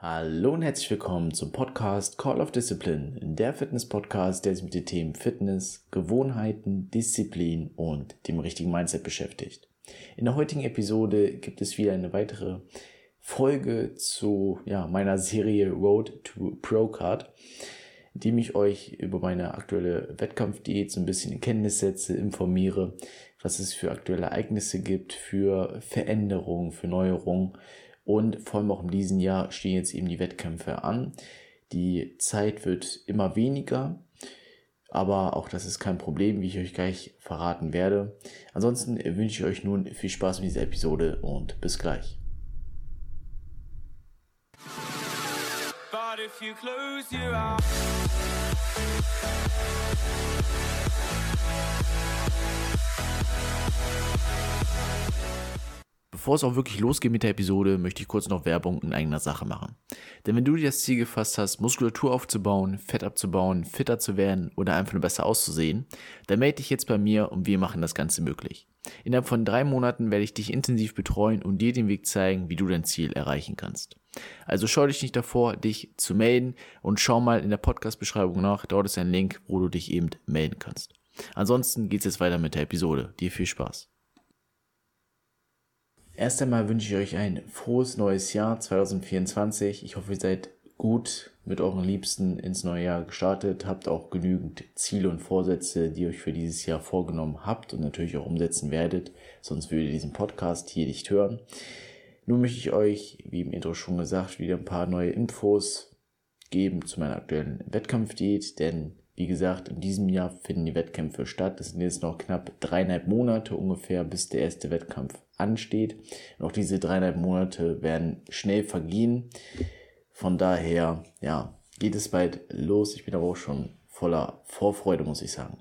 Hallo und herzlich willkommen zum Podcast Call of Discipline, der Fitness-Podcast, der sich mit den Themen Fitness, Gewohnheiten, Disziplin und dem richtigen Mindset beschäftigt. In der heutigen Episode gibt es wieder eine weitere Folge zu ja, meiner Serie Road to Pro Card, in dem ich euch über meine aktuelle Wettkampfdiät so ein bisschen in Kenntnis setze, informiere, was es für aktuelle Ereignisse gibt, für Veränderungen, für Neuerungen und vor allem auch in diesem Jahr stehen jetzt eben die Wettkämpfe an. Die Zeit wird immer weniger, aber auch das ist kein Problem, wie ich euch gleich verraten werde. Ansonsten wünsche ich euch nun viel Spaß mit dieser Episode und bis gleich. Bevor es auch wirklich losgeht mit der Episode, möchte ich kurz noch Werbung in eigener Sache machen. Denn wenn du dir das Ziel gefasst hast, Muskulatur aufzubauen, Fett abzubauen, fitter zu werden oder einfach nur besser auszusehen, dann melde dich jetzt bei mir und wir machen das Ganze möglich. Innerhalb von drei Monaten werde ich dich intensiv betreuen und dir den Weg zeigen, wie du dein Ziel erreichen kannst. Also schau dich nicht davor, dich zu melden und schau mal in der Podcast-Beschreibung nach. Dort ist ein Link, wo du dich eben melden kannst. Ansonsten geht's jetzt weiter mit der Episode. Dir viel Spaß. Erst einmal wünsche ich euch ein frohes neues Jahr 2024. Ich hoffe, ihr seid gut mit euren Liebsten ins neue Jahr gestartet, habt auch genügend Ziele und Vorsätze, die ihr euch für dieses Jahr vorgenommen habt und natürlich auch umsetzen werdet, sonst würdet ihr diesen Podcast hier nicht hören. Nun möchte ich euch, wie im Intro schon gesagt, wieder ein paar neue Infos geben zu meiner aktuellen Wettkampfdiät, denn wie gesagt, in diesem Jahr finden die Wettkämpfe statt. Es sind jetzt noch knapp dreieinhalb Monate ungefähr, bis der erste Wettkampf ansteht. Und auch diese dreieinhalb Monate werden schnell vergehen. Von daher, ja, geht es bald los. Ich bin aber auch schon voller Vorfreude, muss ich sagen.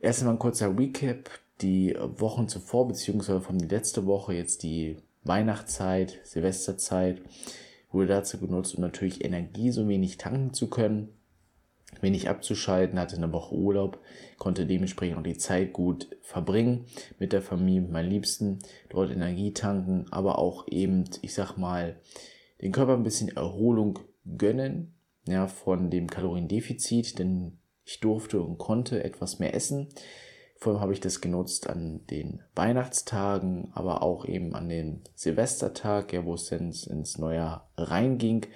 Erst einmal ein kurzer Recap. Die Wochen zuvor, beziehungsweise von der letzte Woche, jetzt die Weihnachtszeit, Silvesterzeit, wurde dazu genutzt, um natürlich Energie so wenig tanken zu können wenig abzuschalten, hatte eine Woche Urlaub, konnte dementsprechend auch die Zeit gut verbringen mit der Familie, mit meinen Liebsten, dort Energie tanken, aber auch eben, ich sag mal, den Körper ein bisschen Erholung gönnen, ja, von dem Kaloriendefizit, denn ich durfte und konnte etwas mehr essen vor allem habe ich das genutzt an den Weihnachtstagen, aber auch eben an den Silvestertag, ja, wo es dann ins Neujahr reinging.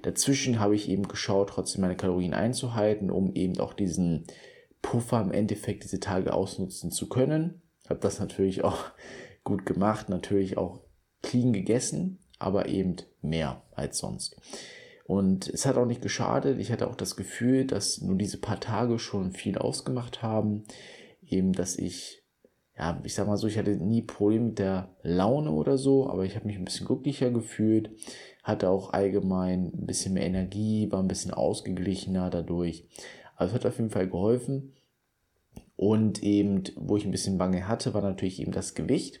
Dazwischen habe ich eben geschaut, trotzdem meine Kalorien einzuhalten, um eben auch diesen Puffer im Endeffekt diese Tage ausnutzen zu können. Habe das natürlich auch gut gemacht, natürlich auch clean gegessen, aber eben mehr als sonst. Und es hat auch nicht geschadet. Ich hatte auch das Gefühl, dass nur diese paar Tage schon viel ausgemacht haben eben, dass ich, ja, ich sag mal so, ich hatte nie Probleme mit der Laune oder so, aber ich habe mich ein bisschen glücklicher gefühlt, hatte auch allgemein ein bisschen mehr Energie, war ein bisschen ausgeglichener dadurch. Also es hat auf jeden Fall geholfen. Und eben, wo ich ein bisschen Bange hatte, war natürlich eben das Gewicht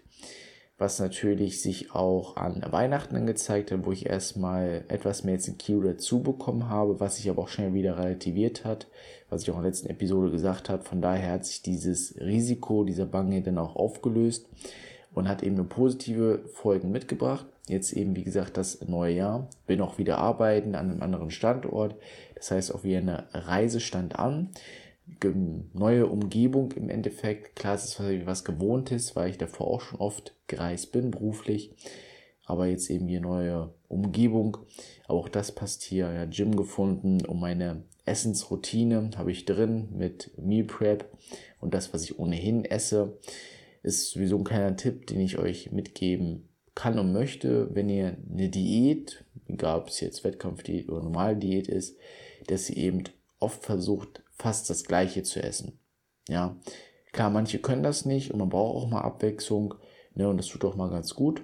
was natürlich sich auch an Weihnachten angezeigt hat, wo ich erstmal etwas mehr jetzt ein Kilo dazu bekommen habe, was sich aber auch schnell wieder relativiert hat, was ich auch in der letzten Episode gesagt habe. Von daher hat sich dieses Risiko dieser Bange dann auch aufgelöst und hat eben eine positive Folgen mitgebracht. Jetzt eben, wie gesagt, das neue Jahr. Bin auch wieder arbeiten an einem anderen Standort. Das heißt, auch wieder eine Reise stand an neue Umgebung im Endeffekt. Klar, es ist was Gewohntes, weil ich davor auch schon oft gereist bin, beruflich. Aber jetzt eben hier neue Umgebung. Aber auch das passt hier. Ja, Gym gefunden und meine Essensroutine habe ich drin mit Meal Prep und das, was ich ohnehin esse, ist sowieso ein kleiner Tipp, den ich euch mitgeben kann und möchte, wenn ihr eine Diät, egal ob es jetzt Wettkampfdiät oder normale Diät ist, dass ihr eben oft versucht, fast das Gleiche zu essen. Ja, klar, manche können das nicht und man braucht auch mal Abwechslung, ne, und das tut auch mal ganz gut.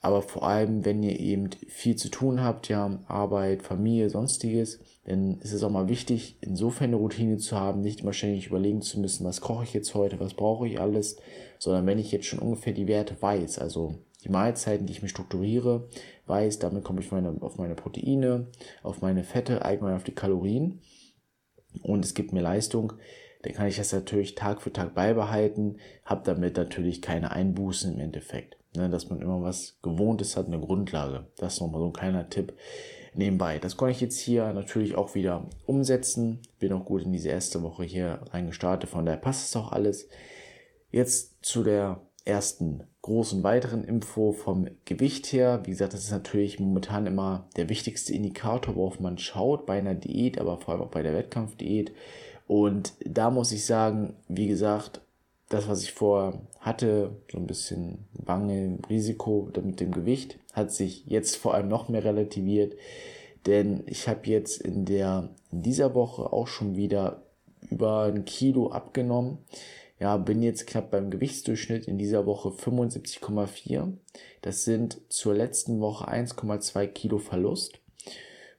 Aber vor allem, wenn ihr eben viel zu tun habt, ja, Arbeit, Familie, sonstiges, dann ist es auch mal wichtig, insofern eine Routine zu haben, nicht immer ständig überlegen zu müssen, was koche ich jetzt heute, was brauche ich alles, sondern wenn ich jetzt schon ungefähr die Werte weiß, also die Mahlzeiten, die ich mir strukturiere, weiß, damit komme ich meine, auf meine Proteine, auf meine Fette, allgemein auf die Kalorien und es gibt mir Leistung, dann kann ich das natürlich Tag für Tag beibehalten, habe damit natürlich keine Einbußen im Endeffekt. Ne, dass man immer was Gewohntes hat, eine Grundlage. Das ist nochmal so ein kleiner Tipp. nebenbei. Das konnte ich jetzt hier natürlich auch wieder umsetzen. Bin auch gut in diese erste Woche hier reingestartet, von daher passt es auch alles. Jetzt zu der ersten großen weiteren Info vom Gewicht her. Wie gesagt, das ist natürlich momentan immer der wichtigste Indikator, worauf man schaut bei einer Diät, aber vor allem auch bei der Wettkampfdiät. Und da muss ich sagen, wie gesagt, das, was ich vorher hatte, so ein bisschen Bange, Risiko mit dem Gewicht, hat sich jetzt vor allem noch mehr relativiert. Denn ich habe jetzt in, der, in dieser Woche auch schon wieder über ein Kilo abgenommen. Ja, bin jetzt knapp beim Gewichtsdurchschnitt in dieser Woche 75,4. Das sind zur letzten Woche 1,2 Kilo Verlust.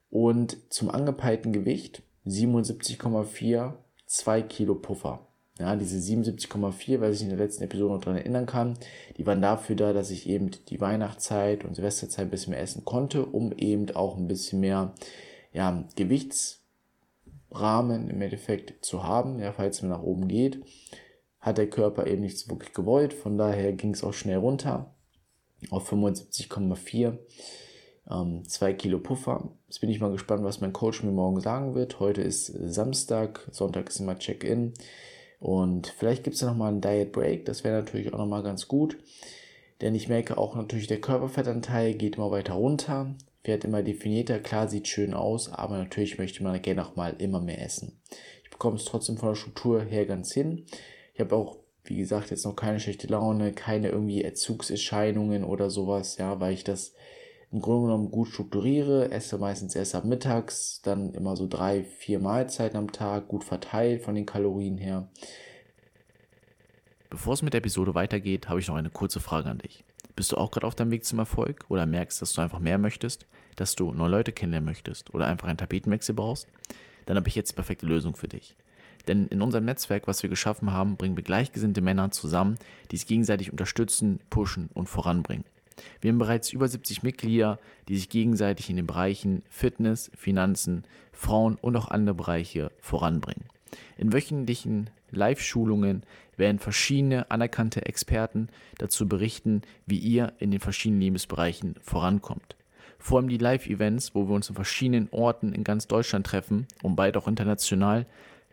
Und zum angepeilten Gewicht 77,4, 2 Kilo Puffer. Ja, diese 77,4, weil ich in der letzten Episode noch dran erinnern kann, die waren dafür da, dass ich eben die Weihnachtszeit und Silvesterzeit ein bisschen mehr essen konnte, um eben auch ein bisschen mehr ja, Gewichtsrahmen im Endeffekt zu haben, ja, falls mir nach oben geht. Hat der Körper eben nichts wirklich gewollt, von daher ging es auch schnell runter auf 75,4. Ähm, 2 Kilo Puffer. Jetzt bin ich mal gespannt, was mein Coach mir morgen sagen wird. Heute ist Samstag, Sonntag ist immer Check-in. Und vielleicht gibt es ja nochmal einen Diet Break, das wäre natürlich auch nochmal ganz gut. Denn ich merke auch natürlich, der Körperfettanteil geht immer weiter runter, wird immer definierter, klar, sieht schön aus, aber natürlich möchte man gerne auch mal immer mehr essen. Ich bekomme es trotzdem von der Struktur her ganz hin. Ich habe auch, wie gesagt, jetzt noch keine schlechte Laune, keine irgendwie Erzugserscheinungen oder sowas, ja, weil ich das im Grunde genommen gut strukturiere, esse meistens erst ab mittags, dann immer so drei, vier Mahlzeiten am Tag, gut verteilt von den Kalorien her. Bevor es mit der Episode weitergeht, habe ich noch eine kurze Frage an dich. Bist du auch gerade auf deinem Weg zum Erfolg oder merkst, dass du einfach mehr möchtest, dass du neue Leute kennenlernen möchtest oder einfach einen Tapetenwechsel brauchst? Dann habe ich jetzt die perfekte Lösung für dich. Denn in unserem Netzwerk, was wir geschaffen haben, bringen wir gleichgesinnte Männer zusammen, die sich gegenseitig unterstützen, pushen und voranbringen. Wir haben bereits über 70 Mitglieder, die sich gegenseitig in den Bereichen Fitness, Finanzen, Frauen und auch andere Bereiche voranbringen. In wöchentlichen Live-Schulungen werden verschiedene anerkannte Experten dazu berichten, wie ihr in den verschiedenen Lebensbereichen vorankommt. Vor allem die Live-Events, wo wir uns in verschiedenen Orten in ganz Deutschland treffen und bald auch international,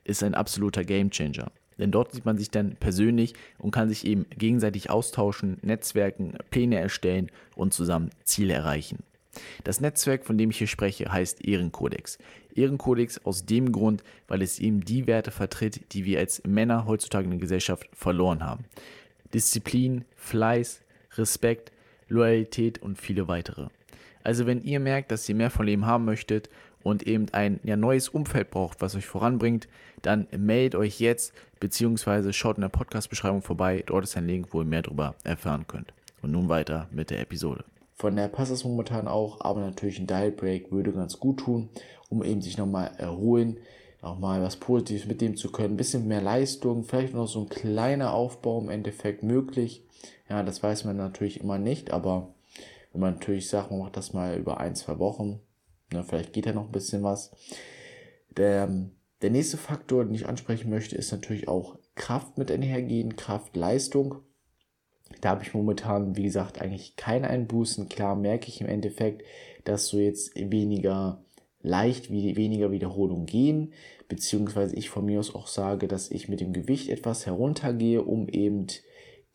ist ein absoluter Gamechanger. Denn dort sieht man sich dann persönlich und kann sich eben gegenseitig austauschen, Netzwerken, Pläne erstellen und zusammen Ziele erreichen. Das Netzwerk, von dem ich hier spreche, heißt Ehrenkodex. Ehrenkodex aus dem Grund, weil es eben die Werte vertritt, die wir als Männer heutzutage in der Gesellschaft verloren haben. Disziplin, Fleiß, Respekt, Loyalität und viele weitere. Also wenn ihr merkt, dass ihr mehr von Leben haben möchtet und eben ein ja, neues Umfeld braucht, was euch voranbringt, dann meldet euch jetzt beziehungsweise schaut in der Podcast-Beschreibung vorbei. Dort ist ein Link, wo ihr mehr darüber erfahren könnt. Und nun weiter mit der Episode. Von der passt es momentan auch, aber natürlich ein Diet Break würde ganz gut tun, um eben sich nochmal erholen, nochmal was Positives mitnehmen zu können. Ein bisschen mehr Leistung, vielleicht noch so ein kleiner Aufbau im Endeffekt möglich. Ja, das weiß man natürlich immer nicht, aber wenn man natürlich sagt, man macht das mal über ein, zwei Wochen, Ne, vielleicht geht ja noch ein bisschen was. Der, der nächste Faktor, den ich ansprechen möchte, ist natürlich auch Kraft mit einhergehen, Kraft, Leistung. Da habe ich momentan, wie gesagt, eigentlich keine Einbußen. Klar merke ich im Endeffekt, dass so jetzt weniger leicht wie weniger Wiederholungen gehen, beziehungsweise ich von mir aus auch sage, dass ich mit dem Gewicht etwas heruntergehe, um eben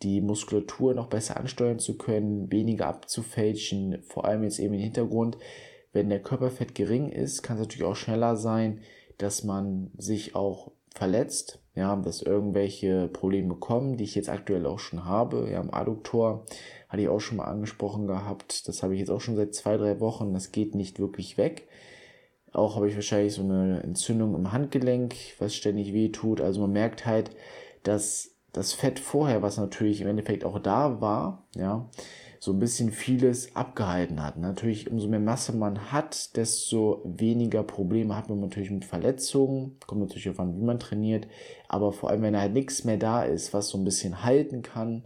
die Muskulatur noch besser ansteuern zu können, weniger abzufälschen, vor allem jetzt eben im Hintergrund, wenn der Körperfett gering ist, kann es natürlich auch schneller sein, dass man sich auch verletzt, ja, dass irgendwelche Probleme kommen, die ich jetzt aktuell auch schon habe. Ja, im Adduktor hatte ich auch schon mal angesprochen gehabt. Das habe ich jetzt auch schon seit zwei, drei Wochen. Das geht nicht wirklich weg. Auch habe ich wahrscheinlich so eine Entzündung im Handgelenk, was ständig weh tut. Also man merkt halt, dass das Fett vorher, was natürlich im Endeffekt auch da war, ja, so ein bisschen vieles abgehalten hat. Natürlich, umso mehr Masse man hat, desto weniger Probleme hat man natürlich mit Verletzungen. Kommt natürlich auf an, wie man trainiert. Aber vor allem, wenn halt nichts mehr da ist, was so ein bisschen halten kann,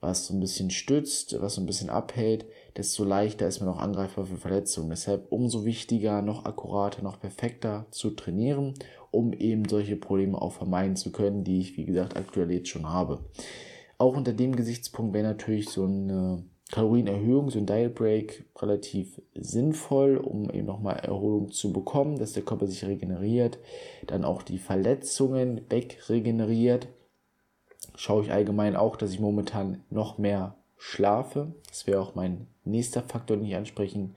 was so ein bisschen stützt, was so ein bisschen abhält, desto leichter ist man auch angreifbar für Verletzungen. Deshalb umso wichtiger, noch akkurater, noch perfekter zu trainieren, um eben solche Probleme auch vermeiden zu können, die ich, wie gesagt, aktuell jetzt schon habe. Auch unter dem Gesichtspunkt wäre natürlich so eine Kalorienerhöhung, so ein Diet Break, relativ sinnvoll, um eben nochmal Erholung zu bekommen, dass der Körper sich regeneriert, dann auch die Verletzungen wegregeneriert. Schaue ich allgemein auch, dass ich momentan noch mehr schlafe. Das wäre auch mein nächster Faktor, den ich ansprechen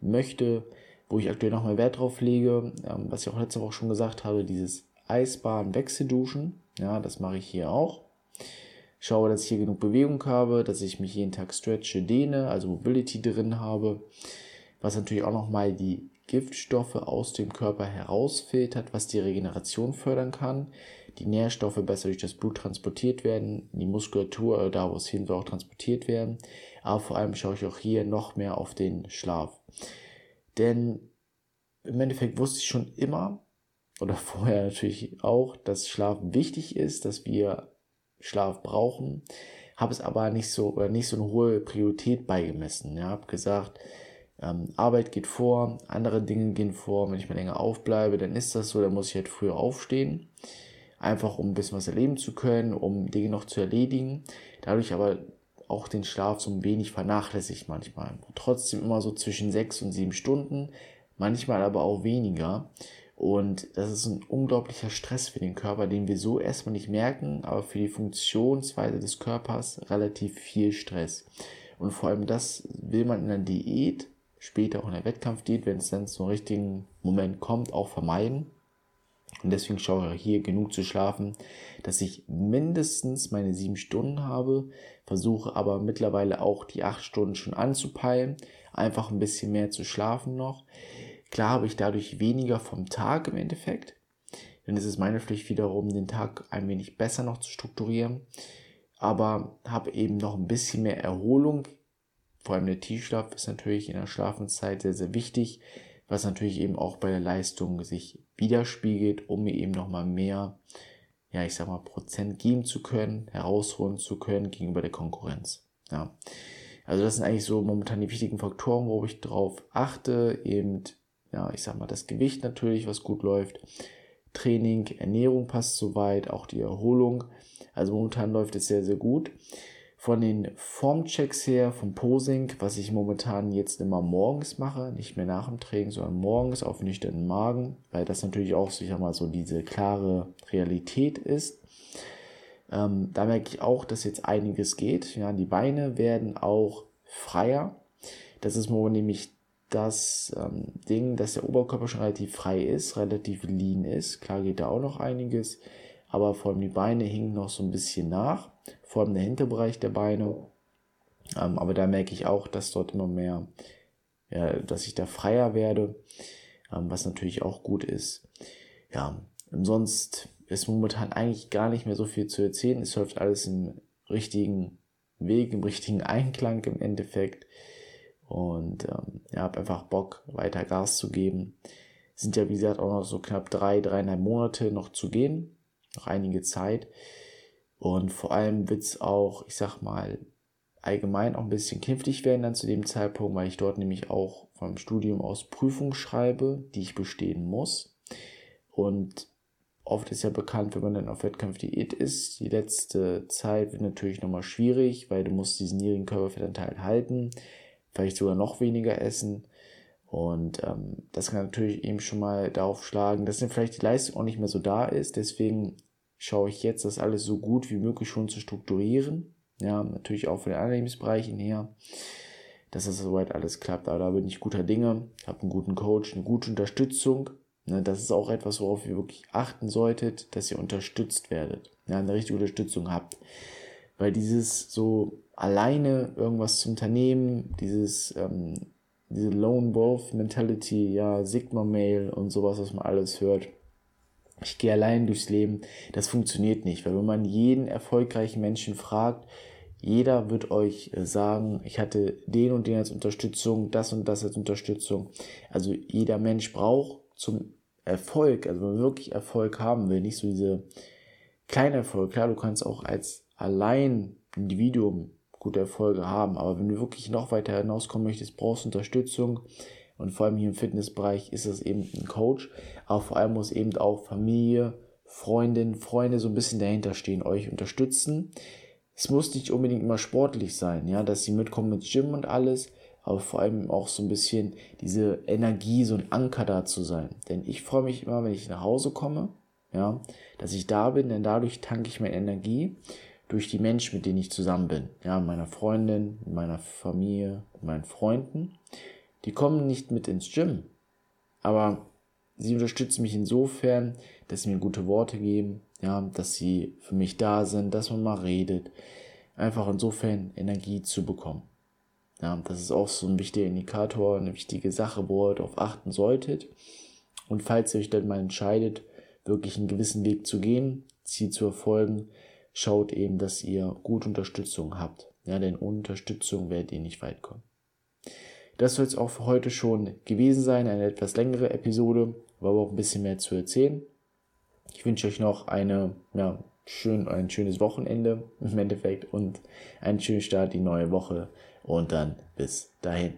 möchte, wo ich aktuell nochmal Wert drauf lege, ähm, was ich auch letzte Woche schon gesagt habe, dieses Eisbaden, Wechselduschen. Ja, das mache ich hier auch. Schaue, dass ich hier genug Bewegung habe, dass ich mich jeden Tag stretche, dehne, also Mobility drin habe. Was natürlich auch nochmal die Giftstoffe aus dem Körper herausfiltert, was die Regeneration fördern kann. Die Nährstoffe besser durch das Blut transportiert werden, die Muskulatur, äh, da wo es hin soll, auch transportiert werden. Aber vor allem schaue ich auch hier noch mehr auf den Schlaf. Denn im Endeffekt wusste ich schon immer, oder vorher natürlich auch, dass Schlaf wichtig ist, dass wir Schlaf brauchen, habe es aber nicht so oder nicht so eine hohe Priorität beigemessen. Ja, habe gesagt, ähm, Arbeit geht vor, andere Dinge gehen vor. Wenn ich mal länger aufbleibe, dann ist das so, dann muss ich halt früher aufstehen. Einfach um ein bisschen was erleben zu können, um Dinge noch zu erledigen. Dadurch aber auch den Schlaf so ein wenig vernachlässigt manchmal. Trotzdem immer so zwischen sechs und sieben Stunden, manchmal aber auch weniger. Und das ist ein unglaublicher Stress für den Körper, den wir so erstmal nicht merken, aber für die Funktionsweise des Körpers relativ viel Stress. Und vor allem das will man in der Diät, später auch in der Wettkampfdiät, wenn es dann zum richtigen Moment kommt, auch vermeiden. Und deswegen schaue ich hier genug zu schlafen, dass ich mindestens meine sieben Stunden habe, versuche aber mittlerweile auch die acht Stunden schon anzupeilen, einfach ein bisschen mehr zu schlafen noch. Klar habe ich dadurch weniger vom Tag im Endeffekt, denn es ist meine Pflicht wiederum, den Tag ein wenig besser noch zu strukturieren, aber habe eben noch ein bisschen mehr Erholung. Vor allem der Tiefschlaf ist natürlich in der Schlafenszeit sehr, sehr wichtig, was natürlich eben auch bei der Leistung sich widerspiegelt, um mir eben nochmal mehr, ja, ich sag mal, Prozent geben zu können, herausholen zu können gegenüber der Konkurrenz. Ja. Also das sind eigentlich so momentan die wichtigen Faktoren, worauf ich drauf achte, eben ja, ich sag mal, das Gewicht natürlich, was gut läuft. Training, Ernährung passt soweit, auch die Erholung. Also momentan läuft es sehr, sehr gut. Von den Formchecks her, vom Posing, was ich momentan jetzt immer morgens mache, nicht mehr nach dem Training, sondern morgens auf nüchternen Magen, weil das natürlich auch, ich sag mal, so diese klare Realität ist. Ähm, da merke ich auch, dass jetzt einiges geht. Ja, die Beine werden auch freier. Das ist momentan nämlich das ähm, Ding, dass der Oberkörper schon relativ frei ist, relativ lean ist. Klar geht da auch noch einiges, aber vor allem die Beine hingen noch so ein bisschen nach, vor allem der Hinterbereich der Beine. Ähm, aber da merke ich auch, dass dort immer mehr, ja, dass ich da freier werde, ähm, was natürlich auch gut ist. Ja, sonst ist momentan eigentlich gar nicht mehr so viel zu erzählen. Es läuft alles im richtigen Weg, im richtigen Einklang im Endeffekt. Und ähm, ja, habe einfach Bock, weiter Gas zu geben. Sind ja, wie gesagt, auch noch so knapp drei, dreieinhalb Monate noch zu gehen. Noch einige Zeit. Und vor allem wird es auch, ich sag mal, allgemein auch ein bisschen knifflig werden dann zu dem Zeitpunkt, weil ich dort nämlich auch vom Studium aus Prüfungen schreibe, die ich bestehen muss. Und oft ist ja bekannt, wenn man dann auf Wettkampfdiät ist, die letzte Zeit wird natürlich nochmal schwierig, weil du musst diesen niedrigen Körperfettanteil halten vielleicht sogar noch weniger essen. Und ähm, das kann natürlich eben schon mal darauf schlagen, dass dann vielleicht die Leistung auch nicht mehr so da ist. Deswegen schaue ich jetzt, das alles so gut wie möglich schon zu strukturieren. Ja, natürlich auch von den Annehmensbereichen her, dass das soweit alles klappt. Aber da bin ich guter Dinge. Habe einen guten Coach, eine gute Unterstützung. Ne, das ist auch etwas, worauf ihr wirklich achten solltet, dass ihr unterstützt werdet. Ja, eine richtige Unterstützung habt. Weil dieses so alleine irgendwas zu unternehmen, dieses, ähm, diese Lone Wolf Mentality, ja, Sigma Mail und sowas, was man alles hört. Ich gehe allein durchs Leben. Das funktioniert nicht, weil wenn man jeden erfolgreichen Menschen fragt, jeder wird euch äh, sagen, ich hatte den und den als Unterstützung, das und das als Unterstützung. Also jeder Mensch braucht zum Erfolg, also wenn man wirklich Erfolg haben will, nicht so diese kleine Erfolg. Klar, du kannst auch als allein Individuum gute Erfolge haben. Aber wenn du wirklich noch weiter hinauskommen möchtest, brauchst du Unterstützung. Und vor allem hier im Fitnessbereich ist es eben ein Coach. Aber vor allem muss eben auch Familie, Freundin, Freunde so ein bisschen dahinter stehen, euch unterstützen. es muss nicht unbedingt immer sportlich sein, ja, dass sie mitkommen ins Gym und alles, aber vor allem auch so ein bisschen diese Energie, so ein Anker da zu sein. Denn ich freue mich immer, wenn ich nach Hause komme, ja, dass ich da bin, denn dadurch tanke ich meine Energie durch die Menschen, mit denen ich zusammen bin. Ja, meiner Freundin, meiner Familie, meinen Freunden. Die kommen nicht mit ins Gym, aber sie unterstützen mich insofern, dass sie mir gute Worte geben, ja, dass sie für mich da sind, dass man mal redet. Einfach insofern Energie zu bekommen. Ja, das ist auch so ein wichtiger Indikator, eine wichtige Sache, wo ihr darauf achten solltet. Und falls ihr euch dann mal entscheidet, wirklich einen gewissen Weg zu gehen, Ziel zu erfolgen, schaut eben, dass ihr gut Unterstützung habt. Ja, denn ohne Unterstützung werdet ihr nicht weit kommen. Das soll es auch für heute schon gewesen sein. Eine etwas längere Episode, war aber auch ein bisschen mehr zu erzählen. Ich wünsche euch noch eine, ja, schön, ein schönes Wochenende im Endeffekt und einen schönen Start in die neue Woche und dann bis dahin.